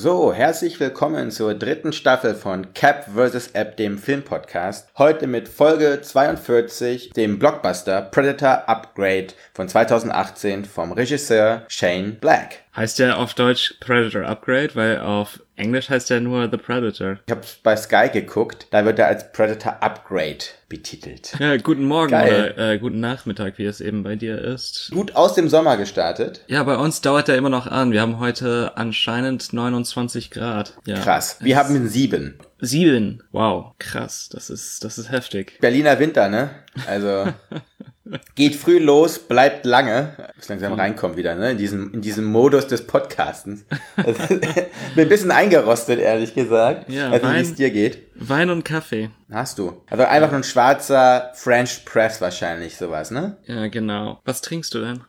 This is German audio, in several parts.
So, herzlich willkommen zur dritten Staffel von Cap vs. App, dem Filmpodcast. Heute mit Folge 42, dem Blockbuster Predator Upgrade von 2018 vom Regisseur Shane Black. Heißt der auf Deutsch Predator Upgrade, weil auf Englisch heißt der nur The Predator. Ich habe bei Sky geguckt, da wird er als Predator Upgrade betitelt. Ja, guten Morgen Geil. oder äh, guten Nachmittag, wie es eben bei dir ist. Gut aus dem Sommer gestartet. Ja, bei uns dauert der immer noch an. Wir haben heute anscheinend 29 Grad. Ja. Krass. Wir haben sieben. Sieben. Wow, krass. Das ist, das ist heftig. Berliner Winter, ne? Also geht früh los, bleibt lange. Bis langsam reinkommt wieder, ne? In diesem, in diesem Modus des Podcastens. Bin ein bisschen eingerostet, ehrlich gesagt. Ja, also, wie es dir geht. Wein und Kaffee. Hast du. Also einfach nur ein schwarzer French Press wahrscheinlich, sowas, ne? Ja, genau. Was trinkst du denn?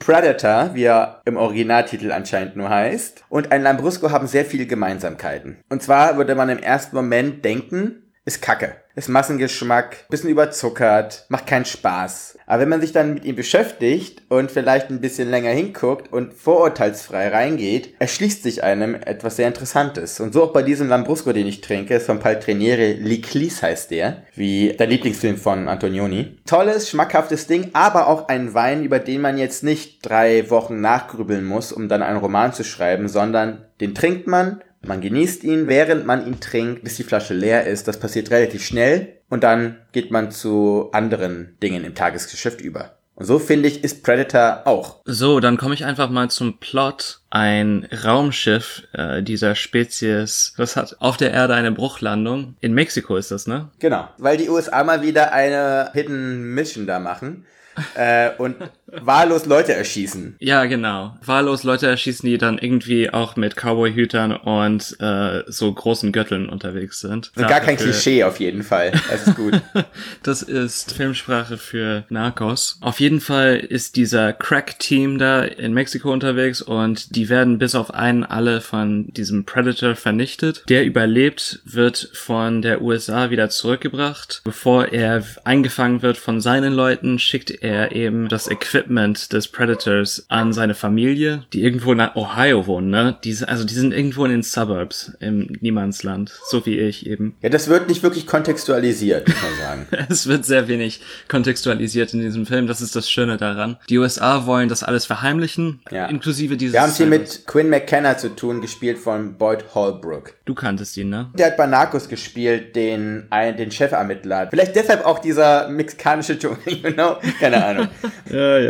Predator, wie er im Originaltitel anscheinend nur heißt, und ein Lambrusco haben sehr viele Gemeinsamkeiten. Und zwar würde man im ersten Moment denken, ist Kacke. Ist Massengeschmack, bisschen überzuckert, macht keinen Spaß. Aber wenn man sich dann mit ihm beschäftigt und vielleicht ein bisschen länger hinguckt und vorurteilsfrei reingeht, erschließt sich einem etwas sehr Interessantes. Und so auch bei diesem Lambrusco, den ich trinke, ist von Paltriniere Liclis heißt der, wie der Lieblingsfilm von Antonioni. Tolles, schmackhaftes Ding, aber auch ein Wein, über den man jetzt nicht drei Wochen nachgrübeln muss, um dann einen Roman zu schreiben, sondern den trinkt man, man genießt ihn, während man ihn trinkt, bis die Flasche leer ist. Das passiert relativ schnell und dann geht man zu anderen Dingen im Tagesgeschäft über. Und so finde ich, ist Predator auch. So, dann komme ich einfach mal zum Plot. Ein Raumschiff äh, dieser Spezies, das hat auf der Erde eine Bruchlandung. In Mexiko ist das, ne? Genau. Weil die USA mal wieder eine Hidden Mission da machen äh, und wahllos Leute erschießen. Ja, genau. Wahllos Leute erschießen, die dann irgendwie auch mit Cowboy-Hütern und äh, so großen Gürteln unterwegs sind. Und gar kein Klischee auf jeden Fall. Das ist gut. Das ist Filmsprache für Narcos. Auf jeden Fall ist dieser Crack-Team da in Mexiko unterwegs und die werden bis auf einen alle von diesem Predator vernichtet. Der überlebt, wird von der USA wieder zurückgebracht. Bevor er eingefangen wird von seinen Leuten, schickt er eben das Equipment des Predators an seine Familie, die irgendwo in Ohio wohnen, ne? Die, also die sind irgendwo in den Suburbs, im Niemandsland, so wie ich eben. Ja, das wird nicht wirklich kontextualisiert, muss man sagen. Es wird sehr wenig kontextualisiert in diesem Film. Das ist das Schöne daran. Die USA wollen das alles verheimlichen, Ja. inklusive dieses. Wir haben es hier mit Quinn McKenna zu tun, gespielt von Boyd Holbrook. Du kanntest ihn, ne? Der hat bei Narcos gespielt, den, ein, den Chefermittler. Vielleicht deshalb auch dieser mexikanische Dschungel, you know? Keine Ahnung. Ja, ja.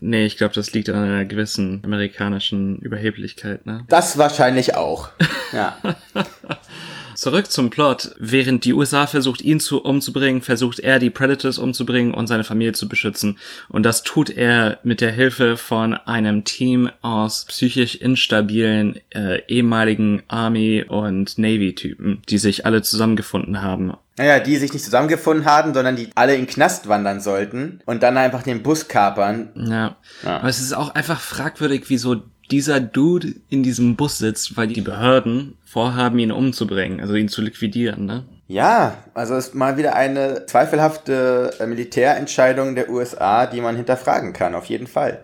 Nee, ich glaube, das liegt an einer gewissen amerikanischen Überheblichkeit, ne? Das wahrscheinlich auch. Ja. Zurück zum Plot. Während die USA versucht, ihn zu umzubringen, versucht er, die Predators umzubringen und seine Familie zu beschützen. Und das tut er mit der Hilfe von einem Team aus psychisch instabilen äh, ehemaligen Army- und Navy-Typen, die sich alle zusammengefunden haben. Naja, die sich nicht zusammengefunden haben, sondern die alle in den Knast wandern sollten und dann einfach den Bus kapern. Ja. Ja. Aber es ist auch einfach fragwürdig, wieso dieser Dude in diesem Bus sitzt, weil die Behörden vorhaben, ihn umzubringen, also ihn zu liquidieren, ne? Ja, also ist mal wieder eine zweifelhafte äh, Militärentscheidung der USA, die man hinterfragen kann, auf jeden Fall.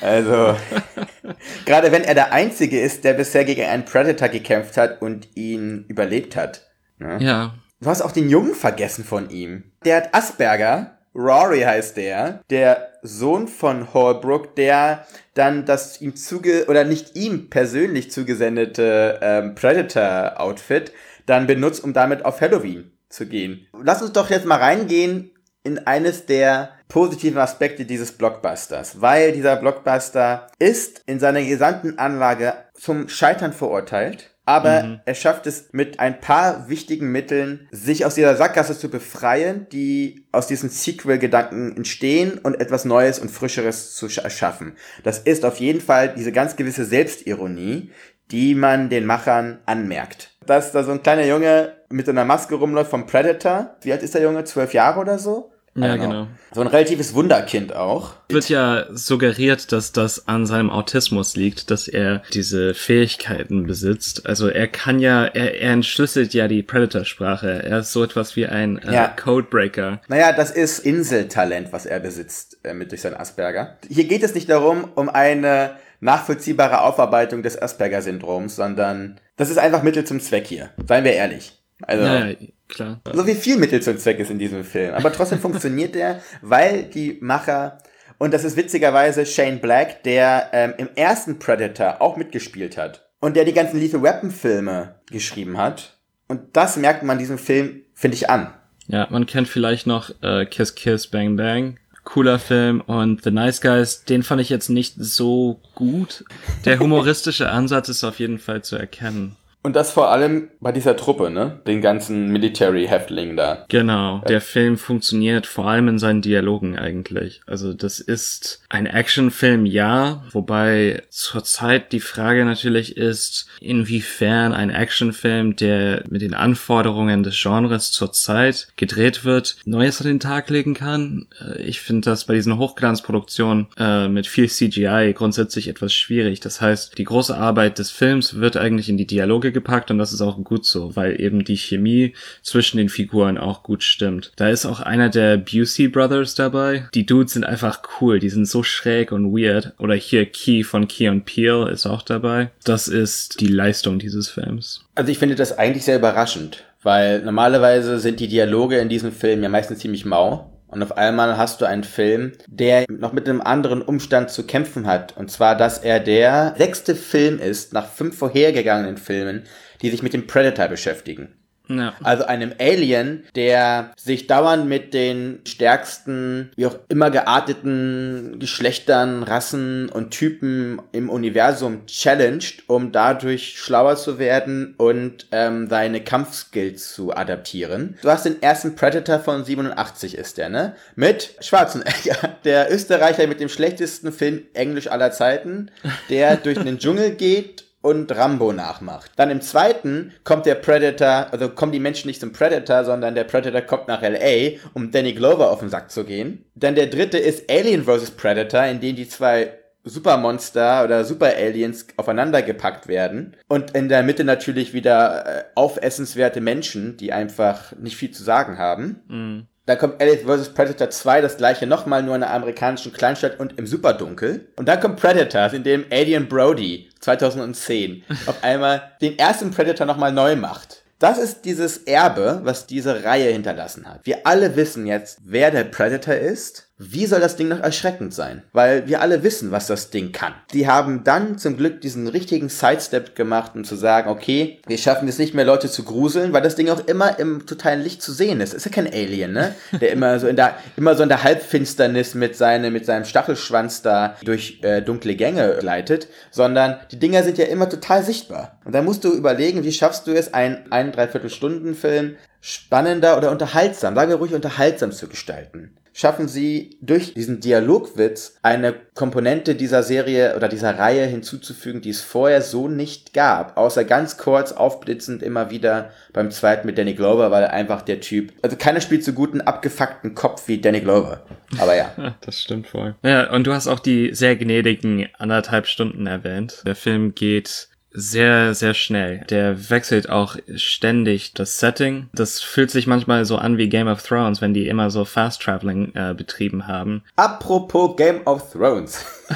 Also, gerade wenn er der Einzige ist, der bisher gegen einen Predator gekämpft hat und ihn überlebt hat. Ne? Ja. Du hast auch den Jungen vergessen von ihm. Der hat Asperger. Rory heißt der. Der Sohn von Holbrook, der dann das ihm zuge oder nicht ihm persönlich zugesendete ähm, Predator-Outfit dann benutzt, um damit auf Halloween zu gehen. Lass uns doch jetzt mal reingehen in eines der positiven Aspekte dieses Blockbusters, weil dieser Blockbuster ist in seiner gesamten Anlage zum Scheitern verurteilt. Aber er schafft es mit ein paar wichtigen Mitteln, sich aus dieser Sackgasse zu befreien, die aus diesen Sequel-Gedanken entstehen und etwas Neues und Frischeres zu sch- erschaffen. Das ist auf jeden Fall diese ganz gewisse Selbstironie, die man den Machern anmerkt. Dass da so ein kleiner Junge mit so einer Maske rumläuft vom Predator. Wie alt ist der Junge? Zwölf Jahre oder so? Ja, know. genau. So ein relatives Wunderkind auch. Wird ja suggeriert, dass das an seinem Autismus liegt, dass er diese Fähigkeiten besitzt. Also er kann ja, er, er entschlüsselt ja die Predator-Sprache. Er ist so etwas wie ein äh, Ja. Codebreaker. Naja, das ist Inseltalent, was er besitzt äh, mit durch seinen Asperger. Hier geht es nicht darum, um eine nachvollziehbare Aufarbeitung des Asperger-Syndroms, sondern das ist einfach Mittel zum Zweck hier. Seien wir ehrlich. Also, Ja, ja, klar. so wie viel Mittel zum Zweck ist in diesem Film. Aber trotzdem funktioniert der, weil die Macher, und das ist witzigerweise Shane Black, der ähm, im ersten Predator auch mitgespielt hat und der die ganzen Lethal Weapon Filme geschrieben hat. Und das merkt man diesem Film, finde ich, an. Ja, man kennt vielleicht noch äh, Kiss Kiss Bang Bang. Cooler Film und The Nice Guys, den fand ich jetzt nicht so gut. Der humoristische Ansatz ist auf jeden Fall zu erkennen. Und das vor allem bei dieser Truppe, ne? Den ganzen Military-Häftlingen da. Genau, der Film funktioniert vor allem in seinen Dialogen eigentlich. Also das ist ein Actionfilm, ja, wobei zurzeit die Frage natürlich ist, inwiefern ein Actionfilm, der mit den Anforderungen des Genres zurzeit gedreht wird, Neues an den Tag legen kann. Äh, Ich finde das bei diesen Hochglanzproduktionen äh, mit viel CGI grundsätzlich etwas schwierig. Das heißt, die große Arbeit des Films wird eigentlich in die Dialoge gepackt und das ist auch gut so, weil eben die Chemie zwischen den Figuren auch gut stimmt. Da ist auch einer der Busey Brothers dabei. Die Dudes sind einfach cool, die sind so schräg und weird. Oder hier Key von Key und Peele ist auch dabei. Das ist die Leistung dieses Films. Also ich finde das eigentlich sehr überraschend, weil normalerweise sind die Dialoge in diesem Film ja meistens ziemlich mau. Und auf einmal hast du einen Film, der noch mit einem anderen Umstand zu kämpfen hat. Und zwar, dass er der sechste Film ist nach fünf vorhergegangenen Filmen, die sich mit dem Predator beschäftigen. Ja. Also einem Alien, der sich dauernd mit den stärksten, wie auch immer gearteten Geschlechtern, Rassen und Typen im Universum challenged, um dadurch schlauer zu werden und ähm, seine Kampfskills zu adaptieren. Du hast den ersten Predator von 87 ist der, ne? Mit Schwarzenegger, der Österreicher mit dem schlechtesten Film Englisch aller Zeiten, der durch den Dschungel geht und Rambo nachmacht. Dann im zweiten kommt der Predator, also kommen die Menschen nicht zum Predator, sondern der Predator kommt nach LA, um Danny Glover auf den Sack zu gehen. Dann der dritte ist Alien vs. Predator, in dem die zwei Supermonster oder Super-Aliens aufeinander gepackt werden. Und in der Mitte natürlich wieder äh, aufessenswerte Menschen, die einfach nicht viel zu sagen haben. Mhm. Dann kommt Aliens vs. Predator 2, das gleiche nochmal nur in einer amerikanischen Kleinstadt und im Superdunkel. Und dann kommt Predators, in dem Adrian Brody 2010 auf einmal den ersten Predator nochmal neu macht. Das ist dieses Erbe, was diese Reihe hinterlassen hat. Wir alle wissen jetzt, wer der Predator ist. Wie soll das Ding noch erschreckend sein? Weil wir alle wissen, was das Ding kann. Die haben dann zum Glück diesen richtigen Sidestep gemacht, um zu sagen, okay, wir schaffen es nicht mehr, Leute zu gruseln, weil das Ding auch immer im totalen Licht zu sehen ist. Ist ja kein Alien, ne? Der immer so in der, immer so in der Halbfinsternis mit, seine, mit seinem Stachelschwanz da durch äh, dunkle Gänge gleitet, sondern die Dinger sind ja immer total sichtbar. Und da musst du überlegen, wie schaffst du es, einen, einen Dreiviertelstunden-Film spannender oder unterhaltsam, sagen wir ruhig unterhaltsam zu gestalten schaffen sie durch diesen Dialogwitz eine Komponente dieser Serie oder dieser Reihe hinzuzufügen, die es vorher so nicht gab. Außer ganz kurz aufblitzend immer wieder beim zweiten mit Danny Glover, weil einfach der Typ, also keiner spielt so gut einen abgefuckten Kopf wie Danny Glover. Aber ja. Das stimmt voll. Ja, und du hast auch die sehr gnädigen anderthalb Stunden erwähnt. Der Film geht sehr, sehr schnell. Der wechselt auch ständig das Setting. Das fühlt sich manchmal so an wie Game of Thrones, wenn die immer so Fast Traveling äh, betrieben haben. Apropos Game of Thrones.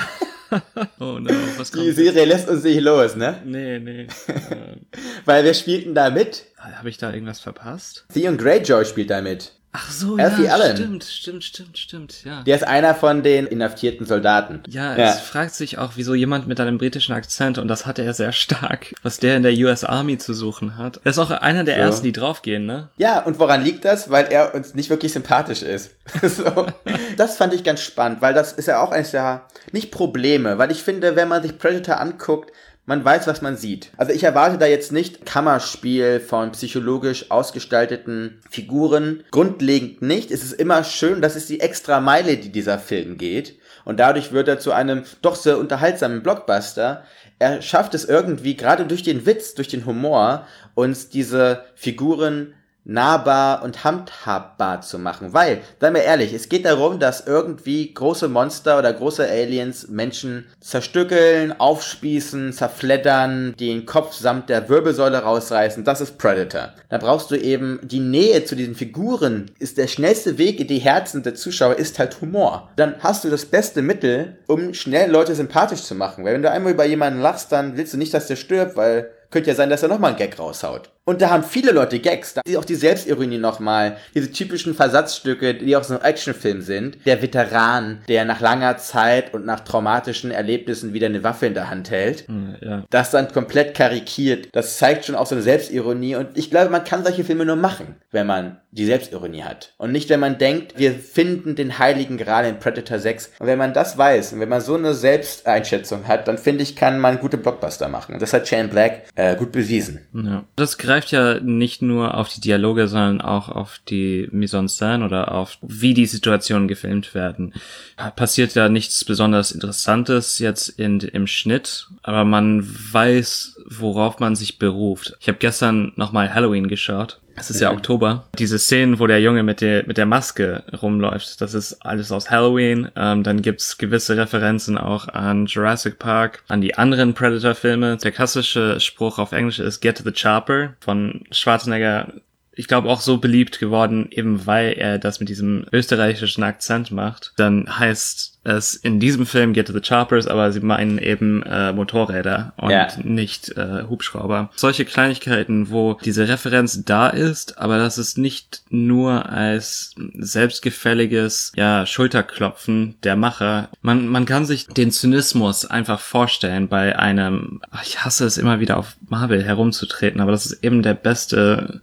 Oh no, was Die Serie lässt uns nicht los, ne? Nee, nee. Weil wer spielt denn da mit? Habe ich da irgendwas verpasst? Theon Greyjoy spielt da mit. Ach so, Alfie ja, Allen. stimmt, stimmt, stimmt, stimmt, ja. Der ist einer von den inhaftierten Soldaten. Ja, Ja. es fragt sich auch, wieso jemand mit einem britischen Akzent, und das hat er sehr stark, was der in der US Army zu suchen hat. Er ist auch einer der So. ersten, die draufgehen, ne? Ja, und woran liegt das? Weil er uns nicht wirklich sympathisch ist. so. Das fand ich ganz spannend, weil das ist ja auch eines der, nicht Probleme, weil ich finde, wenn man sich Predator anguckt, man weiß, was man sieht. Also ich erwarte da jetzt nicht Kammerspiel von psychologisch ausgestalteten Figuren. Grundlegend nicht. Es ist immer schön, das ist die extra Meile, die dieser Film geht. Und dadurch wird er zu einem doch sehr unterhaltsamen Blockbuster. Er schafft es irgendwie, gerade durch den Witz, durch den Humor, uns diese Figuren nahbar und handhabbar zu machen. Weil, seien wir ehrlich, es geht darum, dass irgendwie große Monster oder große Aliens Menschen zerstückeln, aufspießen, zerfleddern, den Kopf samt der Wirbelsäule rausreißen. Das ist Predator. Da brauchst du eben die Nähe zu diesen Figuren. Ist der schnellste Weg in die Herzen der Zuschauer ist halt Humor. Dann hast du das beste Mittel, um schnell Leute sympathisch zu machen. Weil wenn du einmal über jemanden lachst, dann willst du nicht, dass der stirbt, weil könnte ja sein, dass er nochmal einen Gag raushaut. Und da haben viele Leute Gags, da ist auch die Selbstironie nochmal, diese typischen Versatzstücke, die auch so ein Actionfilm sind. Der Veteran, der nach langer Zeit und nach traumatischen Erlebnissen wieder eine Waffe in der Hand hält. Hm, Ja. Das dann komplett karikiert. Das zeigt schon auch so eine Selbstironie. Und ich glaube, man kann solche Filme nur machen, wenn man die Selbstironie hat. Und nicht, wenn man denkt, wir finden den heiligen Gral in Predator 6. Und wenn man das weiß und wenn man so eine Selbsteinschätzung hat, dann finde ich, kann man gute Blockbuster machen. Und das hat Shane Black äh, gut bewiesen. Ja. Das greift ja nicht nur auf die Dialoge, sondern auch auf die Mise en scène oder auf wie die Situationen gefilmt werden. Passiert ja nichts besonders Interessantes jetzt in, im Schnitt, aber man weiß, worauf man sich beruft. Ich habe gestern nochmal Halloween geschaut. Es ist ja Oktober. Diese Szenen, wo der Junge mit der, mit der Maske rumläuft, das ist alles aus Halloween. Ähm, dann gibt's gewisse Referenzen auch an Jurassic Park, an die anderen Predator-Filme. Der klassische Spruch auf Englisch ist Get to the Chopper von Schwarzenegger. Ich glaube auch so beliebt geworden, eben weil er das mit diesem österreichischen Akzent macht. Dann heißt es in diesem Film Get to the Choppers, aber sie meinen eben äh, Motorräder und Ja. nicht äh, Hubschrauber. Solche Kleinigkeiten, wo diese Referenz da ist, aber das ist nicht nur als selbstgefälliges ja, Schulterklopfen der Macher. Man, man kann sich den Zynismus einfach vorstellen bei einem, ach, ich hasse es immer wieder auf Marvel herumzutreten, aber das ist eben der beste,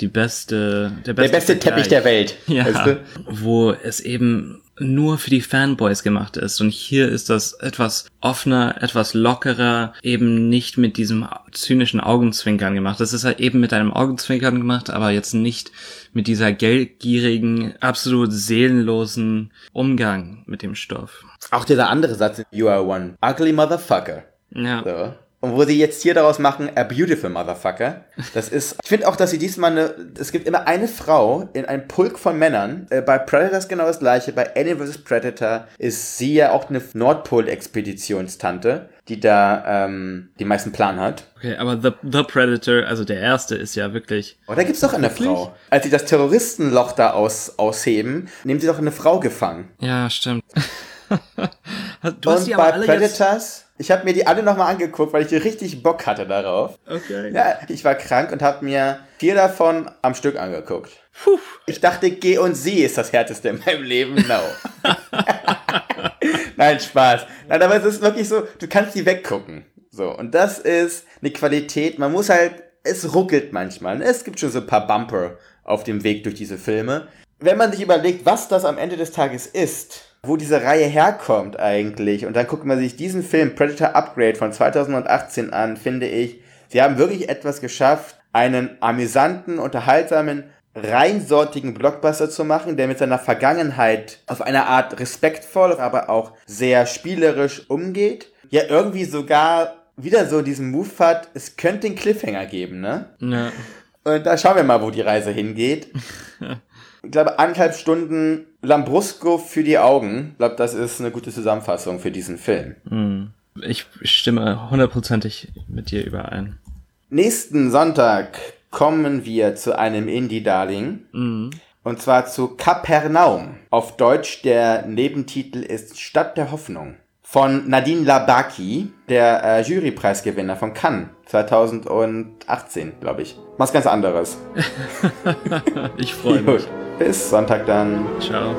die beste, der Der beste, beste Teppich der Welt. Ja, Weißt du? wo es eben nur für die Fanboys gemacht ist. Und hier ist das etwas offener, etwas lockerer, eben nicht mit diesem zynischen Augenzwinkern gemacht. Das ist halt eben mit einem Augenzwinkern gemacht, aber jetzt nicht mit dieser geldgierigen, absolut seelenlosen Umgang mit dem Stoff. Auch dieser andere Satz, you are one ugly motherfucker. Ja. So. Und wo sie jetzt hier daraus machen, a beautiful motherfucker. Das ist, ich finde auch, dass sie diesmal eine, es gibt immer eine Frau in einem Pulk von Männern. Äh, bei Predator ist genau das gleiche. Bei Alien vs. Predator ist sie ja auch eine Nordpol-Expeditionstante, die da ähm, die meisten Plan hat. Okay, aber The, The Predator, also der erste ist ja wirklich Oh, da gibt's doch eine Wirklich? Frau. Als sie das Terroristenloch da aus, ausheben, nehmen sie doch eine Frau gefangen. Ja, stimmt. du hast Und die aber bei alle. Predators, ich habe mir die alle nochmal angeguckt, weil ich richtig Bock hatte darauf. Okay. Ja, ich war krank und habe mir vier davon am Stück angeguckt. Ich dachte, G und Sie ist das härteste in meinem Leben. No. Nein, Spaß. Nein, aber es ist wirklich so, du kannst die weggucken. So, und das ist eine Qualität, man muss halt, es ruckelt manchmal. Es gibt schon so ein paar Bumper auf dem Weg durch diese Filme. Wenn man sich überlegt, was das am Ende des Tages ist, wo diese Reihe herkommt eigentlich, und dann guckt man sich diesen Film Predator Upgrade von 2018 an, finde ich, sie haben wirklich etwas geschafft, einen amüsanten, unterhaltsamen, reinsortigen Blockbuster zu machen, der mit seiner Vergangenheit auf eine Art respektvoll, aber auch sehr spielerisch umgeht. Ja, irgendwie sogar wieder so diesen Move hat, es könnte einen Cliffhanger geben, ne? Ja. Und da schauen wir mal, wo die Reise hingeht. Ich glaube, anderthalb Stunden Lambrusco für die Augen. Ich glaube, das ist eine gute Zusammenfassung für diesen Film. Ich stimme hundertprozentig mit dir überein. Nächsten Sonntag kommen wir zu einem Indie-Darling. Und zwar zu Kapernaum. Auf Deutsch der Nebentitel ist Stadt der Hoffnung. Von Nadine Labaki, der äh, Jurypreisgewinner von Cannes 2018, glaube ich. Was ganz anderes. Ich freue mich. Gut. Bis Sonntag dann. Ciao.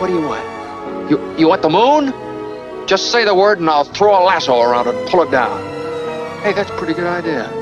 What do you want? You you want the moon? Just say the word and I'll throw a lasso around it and pull it down. Hey, that's a pretty good idea.